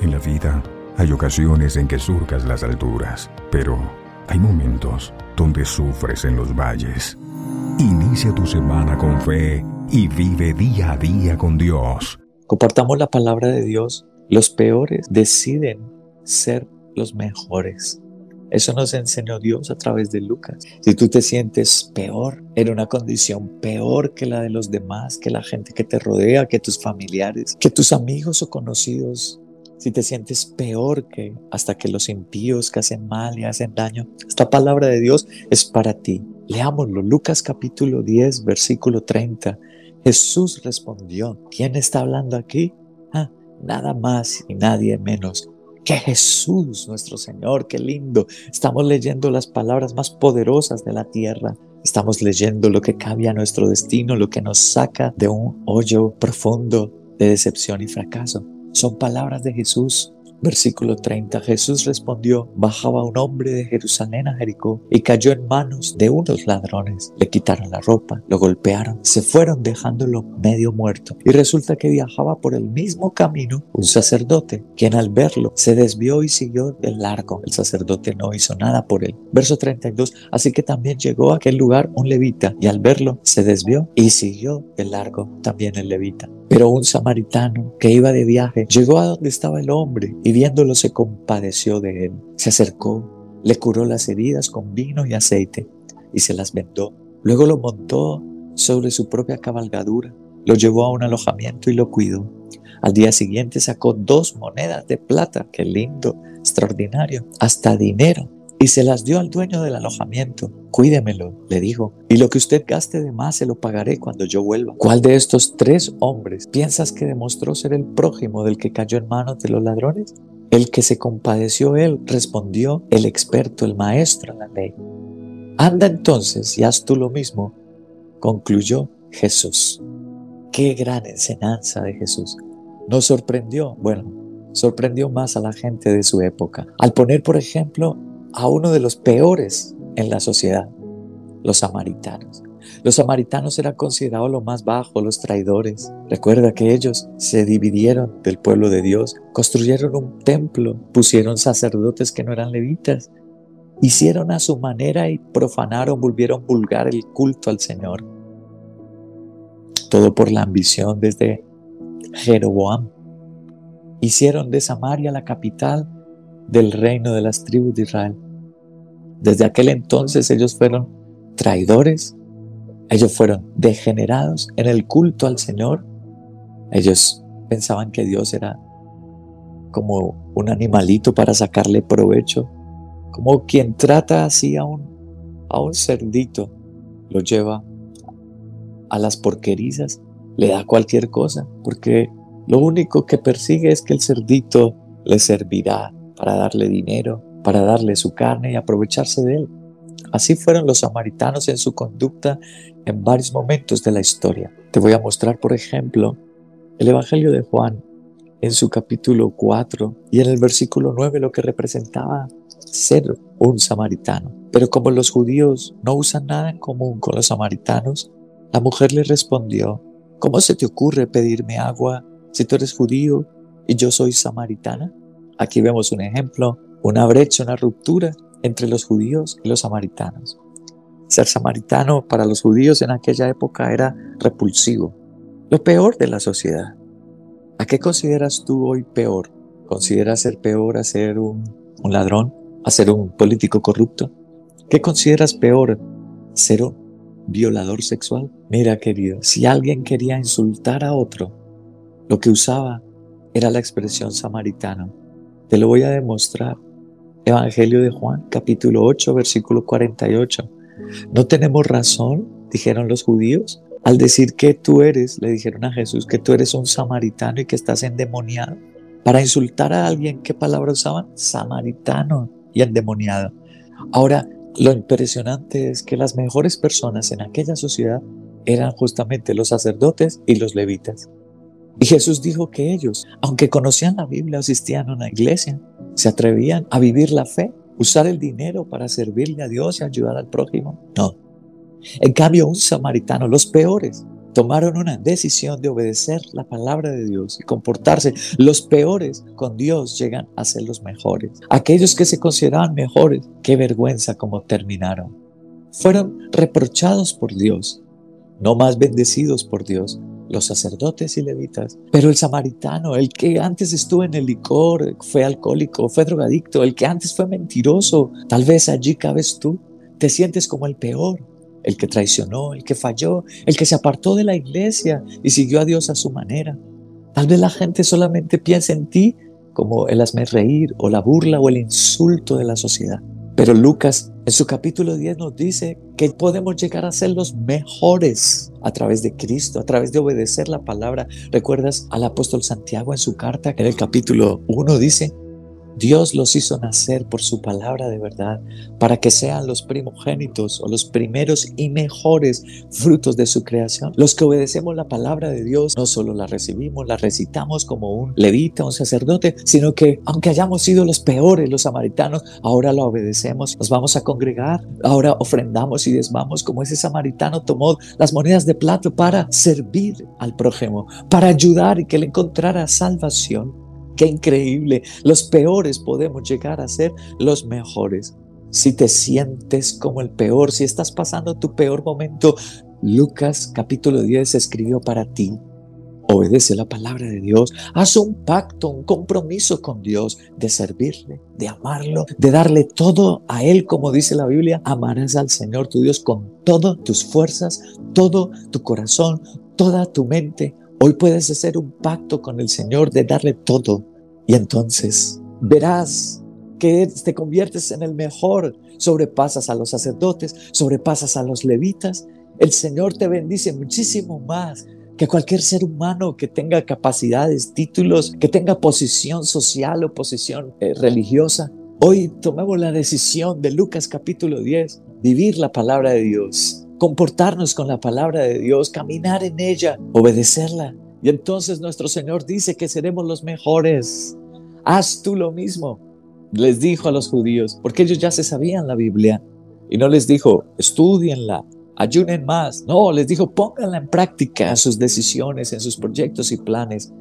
En la vida hay ocasiones en que surcas las alturas, pero hay momentos donde sufres en los valles. Inicia tu semana con fe y vive día a día con Dios. Compartamos la palabra de Dios. Los peores deciden ser los mejores. Eso nos enseñó Dios a través de Lucas. Si tú te sientes peor, en una condición peor que la de los demás, que la gente que te rodea, que tus familiares, que tus amigos o conocidos, si te sientes peor que hasta que los impíos que hacen mal y hacen daño, esta palabra de Dios es para ti. Leámoslo, Lucas capítulo 10, versículo 30. Jesús respondió, ¿quién está hablando aquí? Ah, nada más y nadie menos que Jesús, nuestro Señor, qué lindo. Estamos leyendo las palabras más poderosas de la tierra. Estamos leyendo lo que cambia nuestro destino, lo que nos saca de un hoyo profundo de decepción y fracaso. Son palabras de Jesús Versículo 30. Jesús respondió, bajaba un hombre de Jerusalén a Jericó y cayó en manos de unos ladrones. Le quitaron la ropa, lo golpearon, se fueron dejándolo medio muerto. Y resulta que viajaba por el mismo camino un sacerdote, quien al verlo se desvió y siguió de largo. El sacerdote no hizo nada por él. Verso 32. Así que también llegó a aquel lugar un levita y al verlo se desvió y siguió de largo también el levita. Pero un samaritano que iba de viaje llegó a donde estaba el hombre y viéndolo se compadeció de él. Se acercó, le curó las heridas con vino y aceite y se las vendó. Luego lo montó sobre su propia cabalgadura, lo llevó a un alojamiento y lo cuidó. Al día siguiente sacó dos monedas de plata, qué lindo, extraordinario, hasta dinero y se las dio al dueño del alojamiento. Cuídemelo, le dijo, y lo que usted gaste de más se lo pagaré cuando yo vuelva. ¿Cuál de estos tres hombres piensas que demostró ser el prójimo del que cayó en manos de los ladrones? El que se compadeció él, respondió el experto, el maestro en la ley. Anda entonces y haz tú lo mismo, concluyó Jesús. Qué gran enseñanza de Jesús. ¿Nos sorprendió? Bueno, sorprendió más a la gente de su época. Al poner, por ejemplo, a uno de los peores en la sociedad, los samaritanos. Los samaritanos eran considerados lo más bajo, los traidores. Recuerda que ellos se dividieron del pueblo de Dios, construyeron un templo, pusieron sacerdotes que no eran levitas, hicieron a su manera y profanaron, volvieron vulgar el culto al Señor. Todo por la ambición desde Jeroboam. Hicieron de Samaria la capital del reino de las tribus de Israel. Desde aquel entonces ellos fueron traidores, ellos fueron degenerados en el culto al Señor. Ellos pensaban que Dios era como un animalito para sacarle provecho, como quien trata así a un, a un cerdito, lo lleva a las porquerizas, le da cualquier cosa, porque lo único que persigue es que el cerdito le servirá para darle dinero, para darle su carne y aprovecharse de él. Así fueron los samaritanos en su conducta en varios momentos de la historia. Te voy a mostrar, por ejemplo, el Evangelio de Juan en su capítulo 4 y en el versículo 9 lo que representaba ser un samaritano. Pero como los judíos no usan nada en común con los samaritanos, la mujer le respondió, ¿cómo se te ocurre pedirme agua si tú eres judío y yo soy samaritana? Aquí vemos un ejemplo, una brecha, una ruptura entre los judíos y los samaritanos. Ser samaritano para los judíos en aquella época era repulsivo, lo peor de la sociedad. ¿A qué consideras tú hoy peor? ¿Consideras ser peor a ser un, ladrón? ¿A ser un político corrupto? ¿Qué consideras peor? ¿Ser un violador sexual? Mira, querido, si alguien quería insultar a otro, lo que usaba era la expresión samaritano. Te lo voy a demostrar. Evangelio de Juan, capítulo 8, versículo 48. ¿No tenemos razón? dijeron los judíos. Al decir que tú eres, le dijeron a Jesús que tú eres un samaritano y que estás endemoniado. Para insultar a alguien, ¿qué palabra usaban? Samaritano y endemoniado. Ahora, lo impresionante es que las mejores personas en aquella sociedad eran justamente los sacerdotes y los levitas. Y Jesús dijo que ellos, aunque conocían la Biblia, asistían a una iglesia, se atrevían a vivir la fe, usar el dinero para servirle a Dios y ayudar al prójimo. No. En cambio, un samaritano, los peores, tomaron una decisión de obedecer la palabra de Dios y comportarse. Los peores con Dios llegan a ser los mejores. Aquellos que se consideraban mejores, qué vergüenza como terminaron. Fueron reprochados por Dios, no más bendecidos por Dios, los sacerdotes y levitas. Pero el samaritano, el que antes estuvo en el licor, fue alcohólico, fue drogadicto, el que antes fue mentiroso, tal vez allí cabes tú, te sientes como el peor, el que traicionó, el que falló, el que se apartó de la iglesia y siguió a Dios a su manera. Tal vez la gente solamente piensa en ti como el hazme reír o la burla o el insulto de la sociedad. Pero Lucas en su capítulo 10 nos dice que podemos llegar a ser los mejores a través de Cristo, a través de obedecer la palabra. ¿Recuerdas al apóstol Santiago en su carta? En el capítulo 1 dice, Dios los hizo nacer por su palabra de verdad para que sean los primogénitos o los primeros y mejores frutos de su creación. Los que obedecemos la palabra de Dios no solo la recibimos, la recitamos como un levita, un sacerdote, sino que aunque hayamos sido los peores, los samaritanos, ahora la obedecemos, nos vamos a congregar, ahora ofrendamos y desvamos como ese samaritano tomó las monedas de plata para servir al prójimo, para ayudar y que le encontrara salvación. Qué increíble. Los peores podemos llegar a ser los mejores. Si te sientes como el peor, si estás pasando tu peor momento, Lucas capítulo 10 escribió para ti. Obedece la palabra de Dios, haz un pacto, un compromiso con Dios de servirle, de amarlo, de darle todo a Él, como dice la Biblia. Amarás al Señor tu Dios con todas tus fuerzas, todo tu corazón, toda tu mente, Hoy puedes hacer un pacto con el Señor de darle todo y entonces verás que te conviertes en el mejor, sobrepasas a los sacerdotes, sobrepasas a los levitas. El Señor te bendice muchísimo más que cualquier ser humano que tenga capacidades, títulos, que tenga posición social o posición eh, religiosa. Hoy tomemos la decisión de Lucas capítulo 10, vivir la palabra de Dios comportarnos con la palabra de Dios, caminar en ella, obedecerla. Y entonces nuestro Señor dice que seremos los mejores. Haz tú lo mismo, les dijo a los judíos, porque ellos ya se sabían la Biblia. Y no les dijo, estudienla, ayunen más. No, les dijo, pónganla en práctica en sus decisiones, en sus proyectos y planes.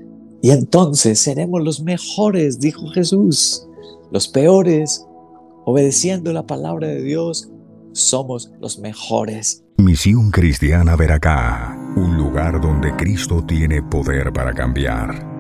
Y entonces seremos los mejores, dijo Jesús. Los peores, obedeciendo la palabra de Dios, somos los mejores. Misión Cristiana Veracá, un lugar donde Cristo tiene poder para cambiar.